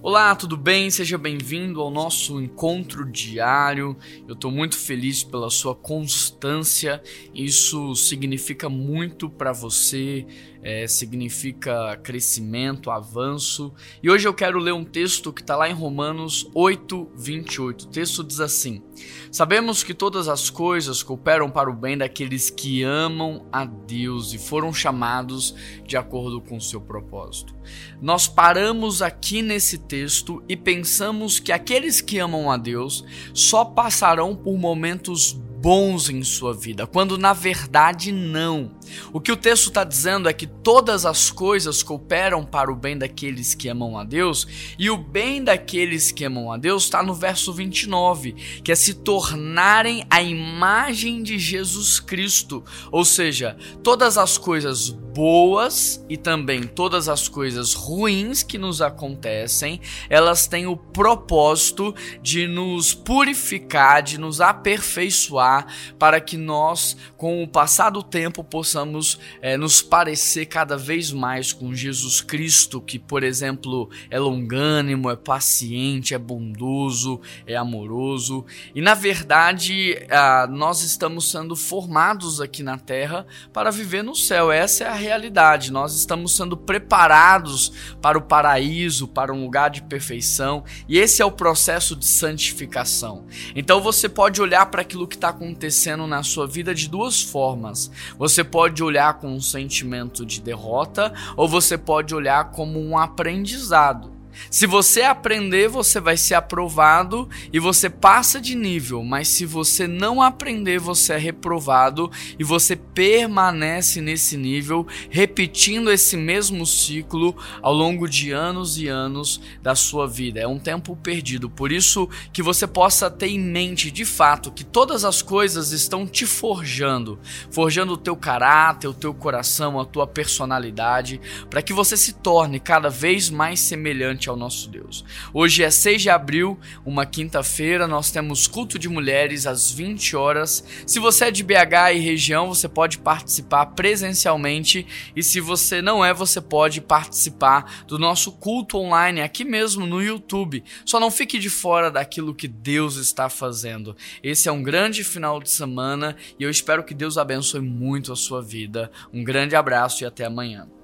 Olá, tudo bem? Seja bem-vindo ao nosso encontro diário. Eu estou muito feliz pela sua constância. Isso significa muito para você, é, significa crescimento, avanço. E hoje eu quero ler um texto que está lá em Romanos 8, 28. O texto diz assim: Sabemos que todas as coisas cooperam para o bem daqueles que amam a Deus e foram chamados de acordo com o seu propósito. Nós paramos aqui nesse texto e pensamos que aqueles que amam a Deus só passarão por momentos bons em sua vida, quando na verdade não. O que o texto está dizendo é que todas as coisas cooperam para o bem daqueles que amam a Deus, e o bem daqueles que amam a Deus está no verso 29, que é se tornarem a imagem de Jesus Cristo. Ou seja, todas as coisas boas e também todas as coisas ruins que nos acontecem, elas têm o propósito de nos purificar, de nos aperfeiçoar, para que nós, com o passar do tempo, possamos é, nos parecer cada vez mais com Jesus Cristo, que, por exemplo, é longânimo, é paciente, é bondoso, é amoroso. E na verdade, nós estamos sendo formados aqui na terra para viver no céu. Essa é a realidade. Nós estamos sendo preparados para o paraíso, para um lugar de perfeição, e esse é o processo de santificação. Então você pode olhar para aquilo que está acontecendo na sua vida de duas formas. Você pode olhar com um sentimento de derrota, ou você pode olhar como um aprendizado. Se você aprender, você vai ser aprovado e você passa de nível, mas se você não aprender, você é reprovado e você permanece nesse nível, repetindo esse mesmo ciclo ao longo de anos e anos da sua vida. É um tempo perdido. Por isso que você possa ter em mente de fato que todas as coisas estão te forjando, forjando o teu caráter, o teu coração, a tua personalidade, para que você se torne cada vez mais semelhante ao nosso Deus. Hoje é 6 de abril, uma quinta-feira, nós temos culto de mulheres às 20 horas. Se você é de BH e região, você pode participar presencialmente e se você não é, você pode participar do nosso culto online aqui mesmo no YouTube. Só não fique de fora daquilo que Deus está fazendo. Esse é um grande final de semana e eu espero que Deus abençoe muito a sua vida. Um grande abraço e até amanhã.